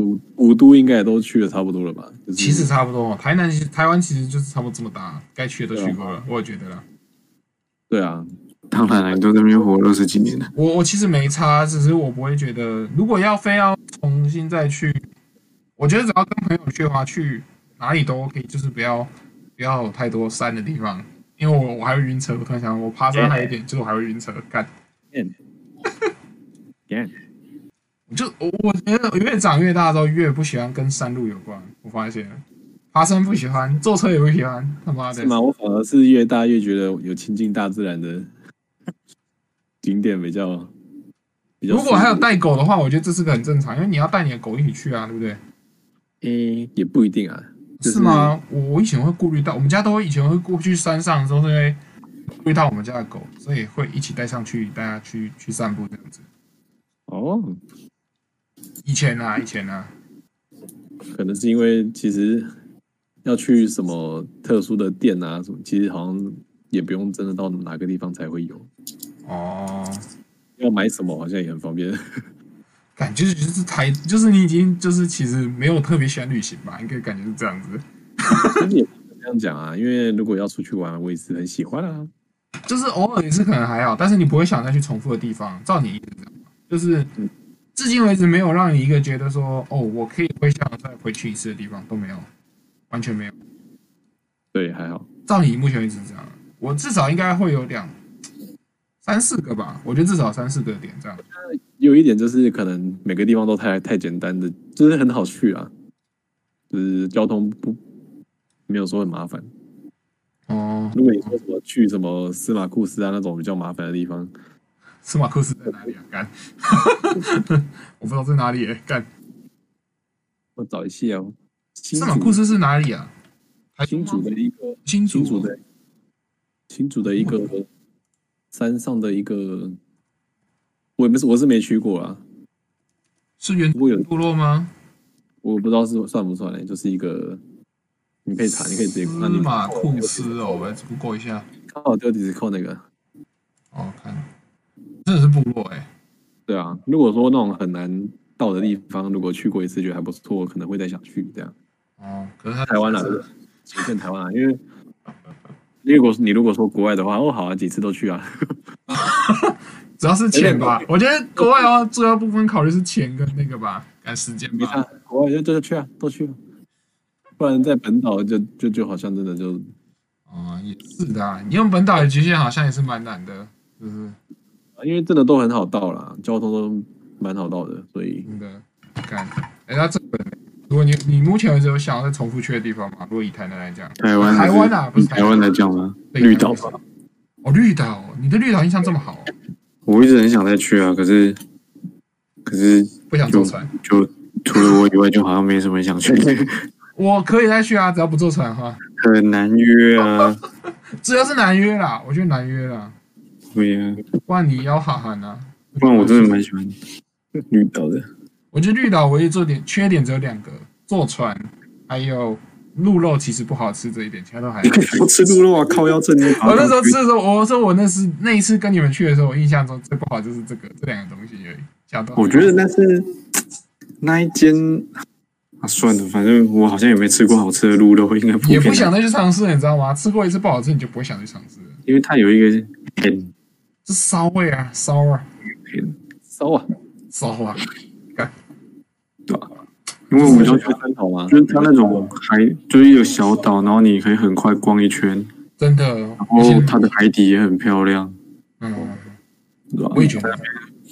五五都应该也都去的差不多了吧？就是、其实差不多，台南台湾其实就是差不多这么大，该去的都去过了，我也觉得啦。对啊。当然了，你都在那边活了二十几年了。我我其实没差，只是我不会觉得，如果要非要重新再去，我觉得只要跟朋友去的话，去哪里都 OK，就是不要不要有太多山的地方，因为我我还会晕车。我突然想，我爬山还有一点，就是我还会晕车。干，就我我觉得越长越大之后，越不喜欢跟山路有关。我发现，爬山不喜欢，坐车也不喜欢。他妈的，是吗？我反而是越大越觉得有亲近大自然的。景点比较，比较。如果还有带狗的话，我觉得这是个很正常，因为你要带你的狗一起去啊，对不对？诶，也不一定啊。就是吗？我我以前会顾虑到，我们家都会以前会过去山上的时候，是因为顾虑到我们家的狗，所以会一起带上去，带它去去散步这样子。哦，以前啊，以前啊，可能是因为其实要去什么特殊的店啊，什么，其实好像也不用真的到哪个地方才会有。哦，要买什么好像也很方便，感觉就是台，就是你已经就是其实没有特别喜欢旅行吧，应该感觉是这样子。也这样讲啊，因为如果要出去玩，我也是很喜欢啊。就是偶尔也是可能还好，但是你不会想再去重复的地方。照你意思就是至今为止没有让你一个觉得说，哦，我可以回想再回去一次的地方都没有，完全没有。对，还好。照你目前为止这样，我至少应该会有两。三四个吧，我觉得至少三四个点这样。有一点就是可能每个地方都太太简单的，就是很好去啊，就是交通不没有说很麻烦。哦，如果你说什么去什么司马库斯啊那种比较麻烦的地方，司马库斯在哪里啊？干，我不知道在哪里耶。干，我找一下哦。司马库斯是哪里啊？新竹的一个新竹，的新竹的一个。山上的一个，我也不是，我是没去过啊。是原部落吗？我不知道是算不算嘞，就是一个，你可以查，你可以直接。司马库斯哦，我来 Google 一下。刚好就只是靠那个。哦，看，真的是部落哎。对啊，如果说那种很难到的地方，如果去过一次觉得还不错，可能会再想去这样。哦，可是他台湾来的，仅限台湾啊，因为。如果你如果说国外的话，哦，好啊，几次都去啊，主要是钱吧。我觉得国外的话，主要部分考虑是钱跟那个吧，赶时间吧。国外就就去啊，都去啊，不然在本岛就就就好像真的就啊，也是的、啊，你用本岛的极限好像也是蛮难的，是不是？因为真的都很好到啦，交通都蛮好到的，所以真的。看，哎，那这本，如果你你目前为止有想要再重复去的地方吗？如果以台南来讲，台湾台湾啊，不是台湾来讲吗？对绿岛吧。哦，绿岛，你对绿岛印象这么好？我一直很想再去啊，可是可是不想坐船，就除了我以外，就好像没什么想去。我可以再去啊，只要不坐船的话。很难约啊，只要是难约啦，我觉得难约啦。对呀，不然你要哈韩啊。不然我真的蛮喜欢绿岛的。我觉得绿岛唯一做点缺点只有两个：坐船，还有鹿肉其实不好吃这一点，其他都还好。我吃鹿肉啊，靠腰正。我那时候吃的时候，我说我那是那一次跟你们去的时候，我印象中最不好就是这个这两个东西而已。我觉得那是那一间啊，算了，反正我好像也没吃过好吃的鹿肉，应该不也不想再去尝试，你知道吗？吃过一次不好吃，你就不会想去尝试了，因为它有一个很。是骚味啊，骚啊，骚啊，骚啊，看，对吧？因为我们就去参考嘛，就是它那种海，就是一个小岛，然后你可以很快逛一圈，真的。然后它的海底也很漂亮，嗯，对吧？我也觉得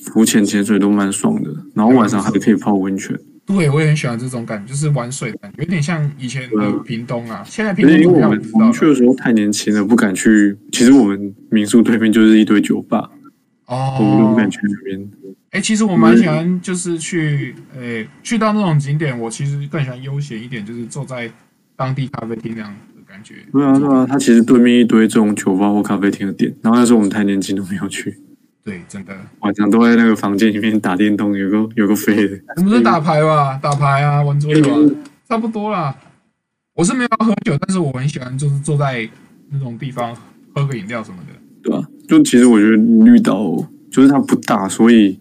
浮潜、潜水都蛮爽的，然后晚上还可以泡温泉。对，我也很喜欢这种感觉，就是玩水的感觉，有点像以前的屏东啊。现在屏东因为我们我们去的时候太年轻了，不敢去。其实我们民宿对面就是一堆酒吧，哦，我们都不敢去那边。哎，其实我蛮喜欢，就是去，哎，去到那种景点，我其实更喜欢悠闲一点，就是坐在当地咖啡厅那样的感觉。对啊，对啊，它其实对面一堆这种酒吧或咖啡厅的店，然后那时候我们太年轻都没有去。对，真的晚上都在那个房间里面打电动，有个有个飞的。你们是打牌吧，打牌啊，玩桌游啊，差不多啦。我是没有喝酒，但是我很喜欢，就是坐在那种地方喝个饮料什么的。对啊，就其实我觉得绿岛就是它不大，所以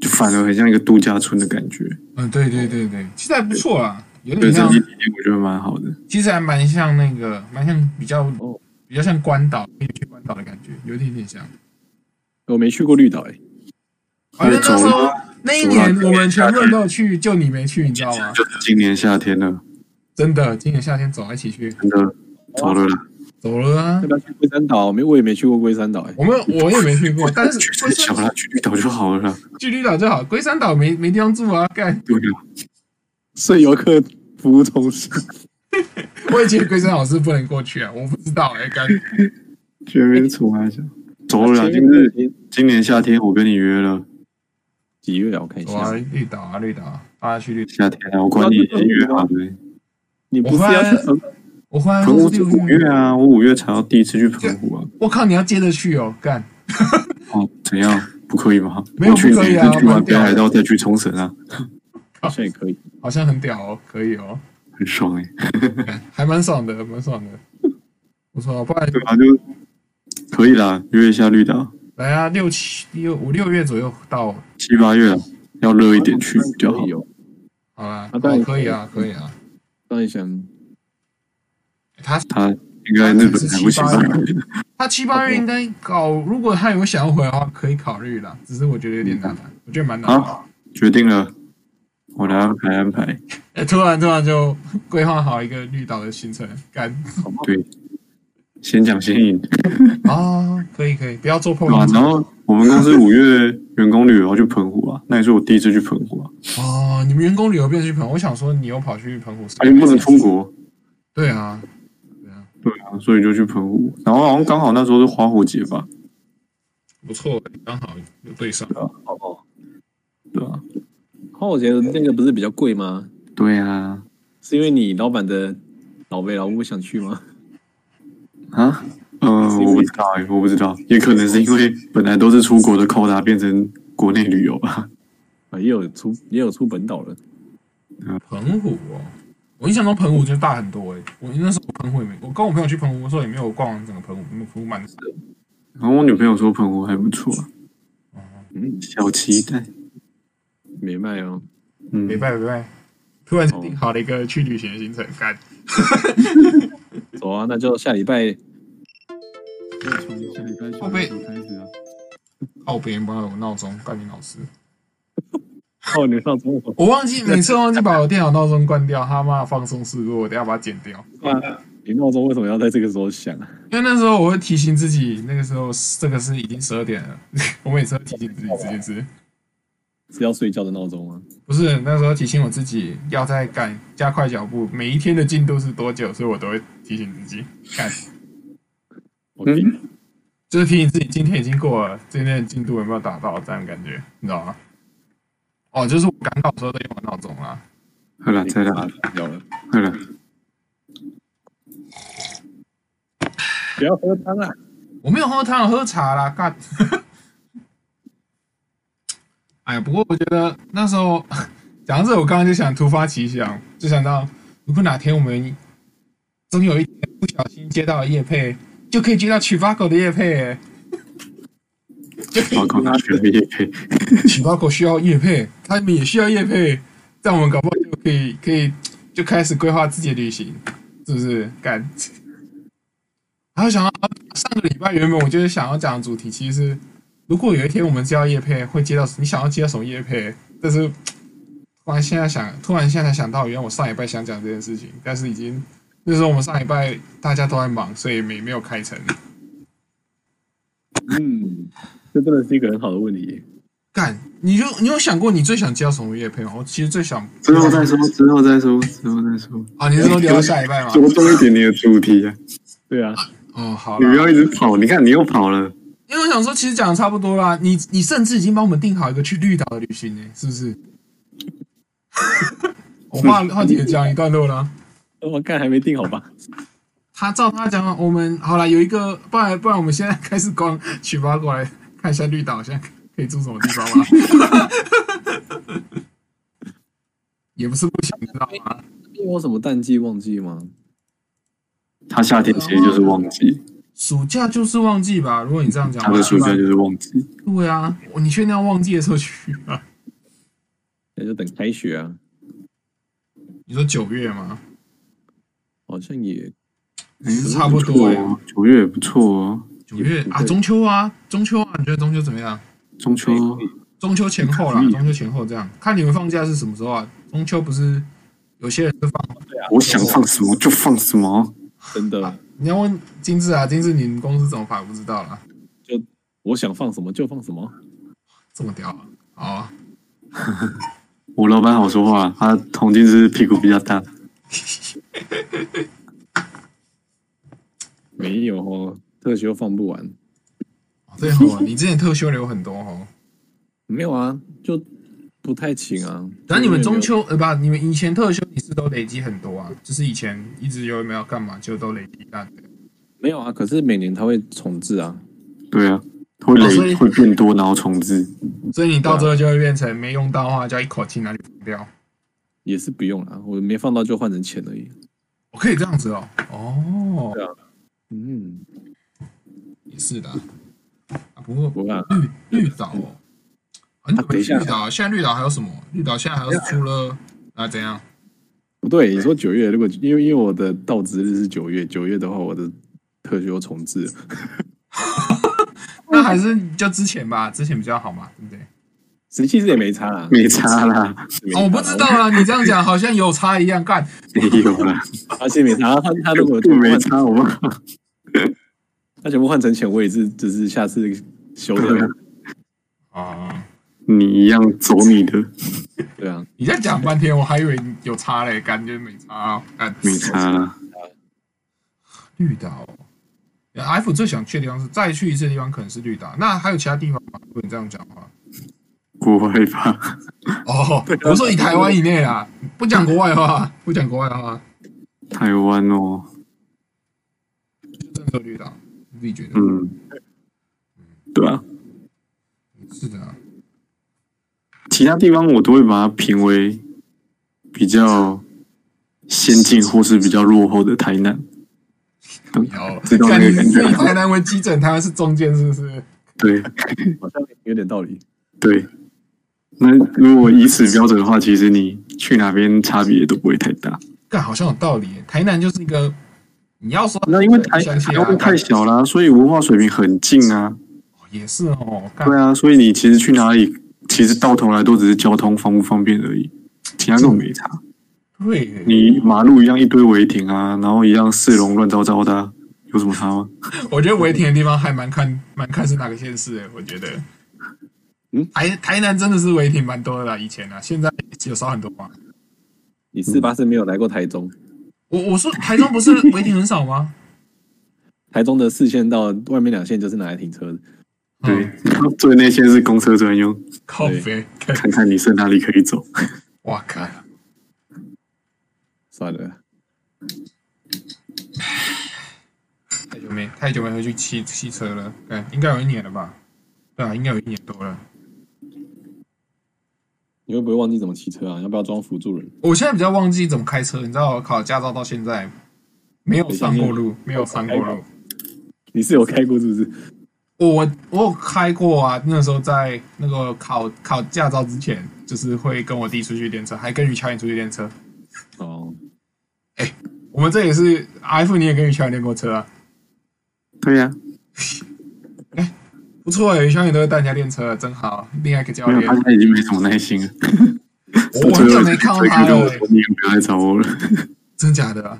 就反而很像一个度假村的感觉。嗯，对对对对，其实还不错啦，有点像。对，我觉得蛮好的。其实还蛮像那个，蛮像比较比较像关岛，可以去关岛的感觉，有一点点像。我没去过绿岛哎、欸，反正那时候那一年我们全部人都有去，就你没去，你知道吗？就是今年夏天呢，真的，今年夏天走一起去，真的走了啦，走了啊！要不要去龟山岛？没，我也没去过龟山岛哎、欸。我们我也没去过，但是龟山岛去绿岛就好了啦，去绿岛就好。龟山岛没没地方住啊，干对啊，所以游客服务中心。我也觉得龟山岛是不能过去啊，我不知道哎，干绝对出来一下。走了啦，今日今年夏天我跟你约了，几月啊？我看一下。绿岛啊，绿岛啊，去绿岛。夏天啊，我管你已经约好了。你不是要去澎？我忽然澎湖是五月啊，我五月才要第一次去澎湖啊。我靠，你要接着去哦，干。哦，怎样？不可以吗？没有不可以啊，去完北海道再去冲绳啊。好像也可以，好像很屌哦，可以哦，很爽哎，还蛮爽的，蛮爽的。不错，不然对啊，就。可以啦，约一下绿岛。来啊，六七六五六月左右到七八月，要热一点去比较好。好啦，那当然可以啊，可以啊。那你想，他他应该日本还不行吧？他七八月应该搞，如果他有想要回的话，可以考虑啦。只是我觉得有点难，我觉得蛮难。好，决定了，我来安排安排。哎，突然突然就规划好一个绿岛的行程，干。对。先讲先赢啊，可以可以，不要做破。啊，然后我们公司五月员工旅游去澎湖啊，那也是我第一次去澎湖啊。哦，你们员工旅游变成去澎湖，我想说你又跑去澎湖，而且不能出国。对啊，对啊，对啊，所以就去澎湖。然后好像刚好那时候是花火节吧，不错，刚好有对上啊。哦，对啊，花火节那个不是比较贵吗？对啊，是因为你老板的老贝老母想去吗？啊，嗯、呃，我不知道哎，我不知道，也可能是因为本来都是出国的 quota 变成国内旅游吧。啊，也有出也有出本岛的。澎湖哦，我印象中澎湖就大很多哎。我那时候澎湖也没，我跟我朋友去澎湖的时候也没有逛完整个澎湖，因为澎湖蛮的。然后我女朋友说澎湖还不错，嗯，小期待，没卖哦，嗯，没卖没卖，突然订好了一个去旅行的行程，干。走啊，那就下礼拜。从下礼拜小开始啊。靠别人帮我闹钟，关你老师。哦，你闹钟。我忘记每次忘记把我电脑闹钟关掉，他妈放松事故，我等下把它剪掉。啊，你闹钟为什么要在这个时候响啊？因为那时候我会提醒自己，那个时候这个是已经十二点了。我每次都提醒自己这件事。是要睡觉的闹钟吗？不是，那时候提醒我自己要再赶加快脚步，每一天的进度是多久，所以我都会提醒自己干。OK，就是提醒自己今天已经过了，今天的进度有没有达到，这样感觉，你知道吗？哦，就是我赶稿的时候都用闹钟啦。好了，再了，有了，好了，不要喝汤啊！我没有喝汤，我喝茶啦，干。哎呀，不过我觉得那时候讲到这，我刚刚就想突发奇想，就想到如果哪天我们总有一天不小心接到了业配，就可以接到曲巴狗的叶配，欸。曲巴狗哪需要叶配？曲巴狗需要叶配，他们也需要叶配，但我们搞不好就可以可以就开始规划自己的旅行，是不是？干。然后想到上个礼拜原本我就是想要讲的主题，其实是。如果有一天我们接到叶配，会接到你想要接到什么叶配？但是突然现在想，突然现在才想到，原来我上礼拜想讲这件事情，但是已经那时候我们上礼拜大家都在忙，所以没没有开成。嗯，这真的是一个很好的问题。干，你就你有想过你最想接到什么业配吗？我其实最想之后再说，之后再说，之后再说。啊，你是说留到下礼拜吗？多重一点你的主题啊。对啊。哦，好。你不要一直跑，你看你又跑了。因为我想说，其实讲的差不多啦。你你甚至已经帮我们定好一个去绿岛的旅行呢，是不是？我话话题也讲一段落了。我看还没定好吧？他照他讲，我们好了，有一个，不然不然，我们现在开始光取发过来看一下绿岛，现在可以住什么地方吗？也不是不行，知道吗？有什么淡季旺季吗？他夏天其实就是旺季。暑假就是旺季吧？如果你这样讲，他的暑假就是旺季。对啊，你确定要旺季的时候去啊？那就等开学啊。你说九月吗？好像也差不多哎。九月也不错哦。九月啊，中秋啊，中秋啊，你觉得中秋怎么样？中秋，中秋前后啦，中秋前后这样。看你们放假是什么时候啊？中秋不是有些人是放？我想放什么就放什么，真的。你要问金志啊，金志，你们公司怎么排？我不知道啦。就我想放什么就放什么，这么屌啊！好啊，我老板好说话，他同金志屁股比较大。没有哦，特休放不完。对哦，你之前特休留很多哦。没有啊，就。不太请啊，那你们中秋呃不，你们以前特休你是都累积很多啊？就是以前一直有没有干嘛就都累积大。没有啊，可是每年它会重置啊。对啊，会累会变多，然后重置。所以你到最后就会变成没用到的话，就要一口气拿去放掉。也是不用了，我没放到就换成钱而已。我可以这样子哦。哦。对啊。嗯，也是的。啊，不过不啊，绿绿岛哦。啊、等一下，绿岛现在绿岛还有什么？绿岛现在还有出了啊？怎样？不对，你说九月，如果因为因为我的到职日是九月，九月的话，我的特休重置。那还是就之前吧，之前比较好嘛，对不对？实际其实也没差啦，没差啦。哦，我不知道啊，你这样讲好像有差一样，干没有啦，而且没差。他他如果没差，我们 他全部换成钱，我也是，只是下次修的 啊。你一样走你的，对啊，你在讲半天，我还以为有差嘞，感觉没差，没差了。绿岛，F 最想去的地方是再去一次的地方，可能是绿岛。那还有其他地方吗？如果你这样讲的话，国外吧。哦，我说以台湾以内啊，不讲国外的话，不讲国外的话，台湾哦，真的绿岛，你自己觉得？嗯，对啊，是的。其他地方我都会把它评为比较先进或是比较落后的台南。不要，知道那个感觉？以台南为基准，台湾是中间，是不是？对，好像有点道理。对，那如果以此标准的话，其实你去哪边差别都不会太大。但好像有道理。台南就是一个，你要说那因为台台湾太小了，所以文化水平很近啊。也是哦。对啊，所以你其实去哪里？其实到头来都只是交通方不方便而已，其他都没差。对，你马路一样一堆违停啊，然后一样市容乱糟糟的啊，有什么差吗？我觉得违停的地方还蛮看蛮看是哪个县市的，我觉得。嗯，台台南真的是违停蛮多的啦，以前啊，现在有少很多嘛。你四八是没有来过台中？我我说台中不是违停很少吗？台中的四线到外面两线就是拿来停车的。对，嗯、最内线是公车专用。靠北，看看你是哪里可以走。哇靠！算了，太久没太久没回去骑骑车了，对，应该有一年了吧？对啊，应该有一年多了。你会不会忘记怎么骑车啊？要不要装辅助人？我现在比较忘记怎么开车，你知道，我考驾照到现在没有上过路，没有上过路。你是有开过是不是？我我有开过啊，那时候在那个考考驾照之前，就是会跟我弟出去练车，还跟于乔也出去练车。哦，哎、欸，我们这也是 F，你也跟于乔演练过车啊？对呀、啊。不错哎，小雨都会带人家练车，真好，另外一个教练。他现在已经没什么耐心了。我很久没看到他了。你不要来找我了。真假的、啊？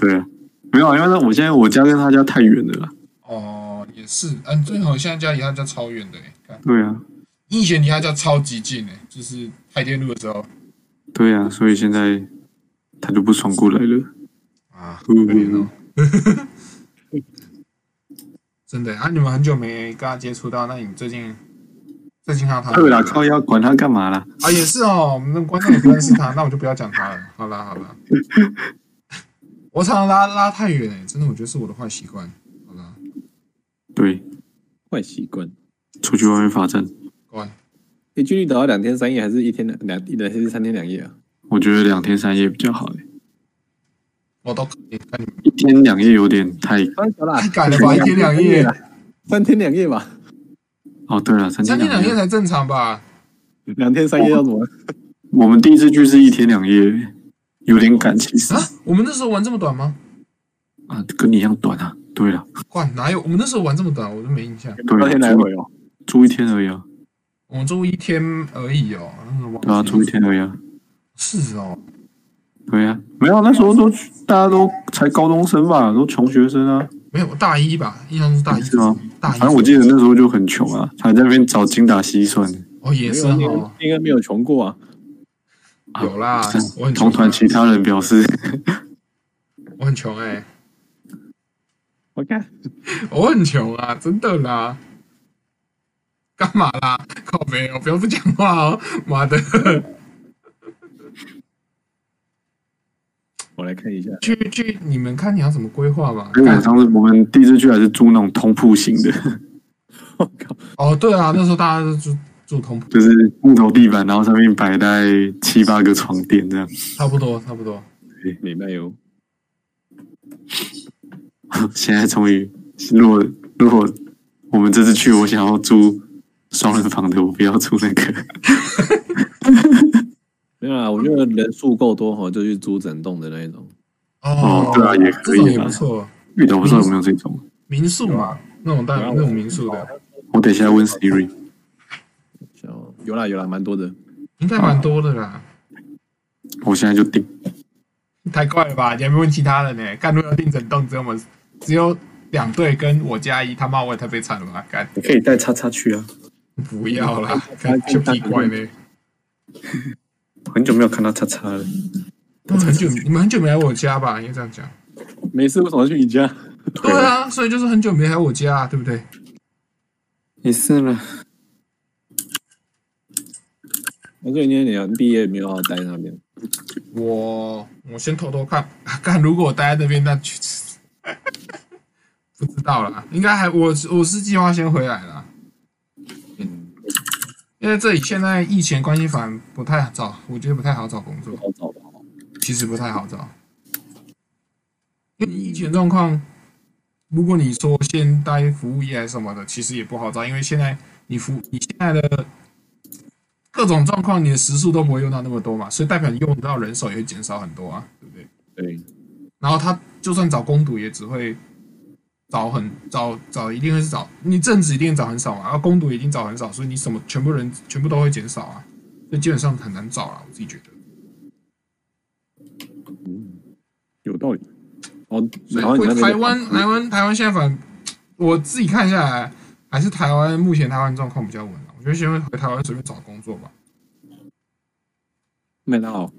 对啊，没有啊，因为我现在我家跟他家太远了。哦，也是，嗯，最好现在家离他家超远的哎。对啊。你以前离他家超级近哎，就是太电路的时候。对啊，所以现在他就不爽过来了。啊，可怜哦。真的啊！你们很久没跟他接触到，那你最近最近看到他？对啦，靠，要管他干嘛啦？啊，也是哦，我们的观众也不认识他，那我就不要讲他了。好啦好啦，我常常拉拉太远哎，真的，我觉得是我的坏习惯。好啦，对，坏习惯，出去外面罚站。关。你距离等到两天三夜，还是一天两两，还是三天两夜啊？我觉得两天三夜比较好哎。我都可以跟你一天两夜有点太太赶了吧？一天两夜，三天两夜吧。哦，对了，三天两夜才正常吧？两天三夜要怎么？我们第一次去是一天两夜，有点赶其实。啊，我们那时候玩这么短吗？啊，跟你一样短啊。对了，哇哪有？我们那时候玩这么短，我都没印象。对，一天来回哦，住一天而已啊。我们住一天而已哦。对啊，住一天而已啊。是哦。对呀、啊，没有那时候都大家都才高中生吧，都穷学生啊。没有大一吧？印象是大一是吗？大一。反正我记得那时候就很穷啊，还在那边找精打细算。哦，也是哦，应该没有穷过啊。有啦，啊、我很穷、啊。同团其他人表示，我很穷哎、欸。我看，我很穷啊，真的啦。干嘛啦？靠北我，不要不讲话哦，妈的。我来看一下，去去，你们看你要怎么规划吧。因为上次我们第一次去还是住那种通铺型的。我靠！哦，对啊，那时候大家都住住通铺，就是木头地板，然后上面摆带七八个床垫这样。差不多，差不多。对，明白哟。现在终于，如果如果我们这次去，我想要住双人房的，我不要住那个。没有啊，我觉得人数够多哈，就去租整栋的那一种。哦，对啊，也可以啊，也不错。遇到不知道有没有这种民宿嘛，那种大那种民宿的。我等一下问 Siri。有啦有啦，蛮多的，应该蛮多的啦。我现在就订。太快了吧？你还没问其他人呢？干，如果要订整栋，只有我们只有两队跟我加一，他妈我也太悲惨了吧？干，你可以带叉叉去啊。不要啦，就奇怪呢。很久没有看到叉叉了，很久，你们很久没来我家吧？应该这样讲。没事，为什么去你家？对啊，所以就是很久没来我家，啊对不对？也是了。我跟你今年毕业没有好好待在那边？我我先偷偷看 看，如果我待在那边，那去 不知道了，应该还我我是计划先回来了。因为这里现在疫情关系，反而不太好找，我觉得不太好找工作。好找吧？其实不太好找，因为疫情状况，如果你说先待服务业还是什么的，其实也不好找，因为现在你服你现在的各种状况，你的时数都不会用到那么多嘛，所以代表你用到人手也会减少很多啊，对不对？对。然后他就算找工读，也只会。找很找找一定会是找你正职一定找很少嘛，然后攻读一定找很少，所以你什么全部人全部都会减少啊，所以基本上很难找啊，我自己觉得。有道理。哦，台湾台湾台湾现在反我自己看下来，还是台湾目前台湾状况比较稳。我觉得先回台湾随便找工作吧。麦当劳，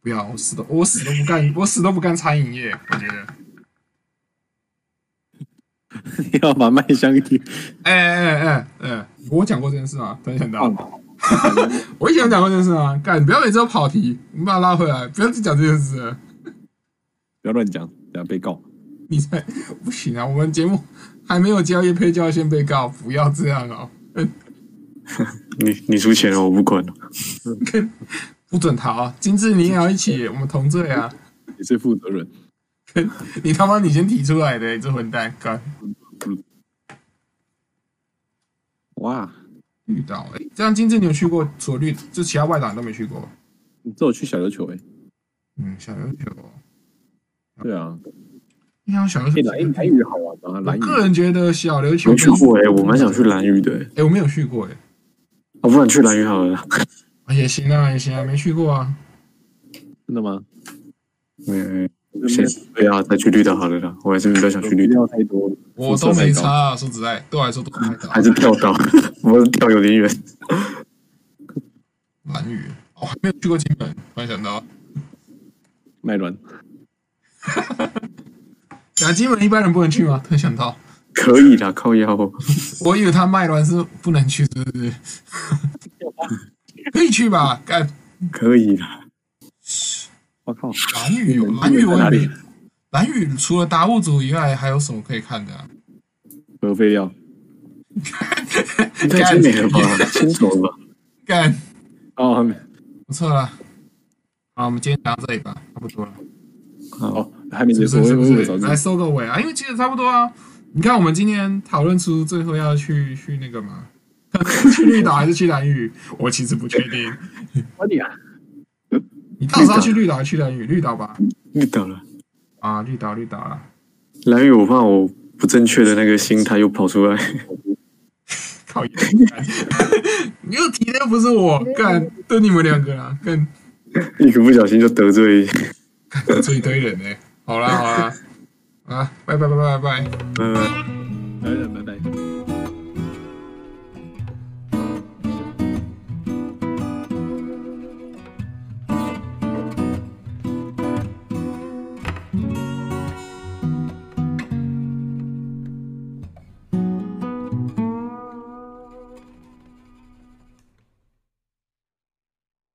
不要，我死都我死都不干，我死都不干餐饮业。我觉得。你 要把麦香鱼，哎哎哎哎，我讲过这件事吗？突然想到，我以前有讲过这件事吗？干，你不要每次都跑题，你把它拉回来，不要只讲这件事，不要乱讲，等下被告。你才不行啊！我们节目还没有交业配，就要先被告，不要这样哦。你你出钱了，我不管了。不准逃啊！金志，你也要一起，我们同罪啊！你是负责人。你他妈你先提出来的，你这混蛋！干，哇，遇到哎，这样金志你有去过？除了绿，就其他外岛都没去过。你只有去小琉球哎。嗯，小琉球。对啊。你想小琉球？蓝蓝屿好玩吗？兰屿。个人觉得小琉球。没去过哎，我蛮想去蓝屿的。哎，我没有去过哎。我不然去蓝屿好了。也行啊，也行啊，没去过啊。真的吗？没有。先不要再去绿岛好了啦，我还是比较想去绿岛。太多，我都没差啊，说实在，对我来说都还好。还是跳岛，我跳有点远。蓝屿，我还没有去过金门，突然想到。麦伦。啊，金门一般人不能去吗？突然想到。可以的，靠腰。我以为他麦伦是不能去，是不是？可以去吧，干。可以的。我靠，蓝雨有兰屿在哪里？蓝雨除了达悟族以外，还有什么可以看的？核废料，太美了吧，清楚了吧？干哦，不错了。好，我们今天讲到这里吧，差不多了。好，还没结束，是不是？来收个尾啊，因为其实差不多啊。你看，我们今天讨论出最后要去去那个嘛，去绿岛还是去蓝屿？我其实不确定。我你啊。你到时候去绿岛还是去蓝屿？绿岛吧。绿岛了。啊，绿岛，绿岛了。蓝屿，我怕我不正确的那个心态又跑出来。讨厌！你又提的又不是我，干，都你们两个啦，干。一个不小心就得罪，得罪一堆人呢。好啦，好啦，啊，拜拜拜拜拜拜。嗯，拜拜拜拜。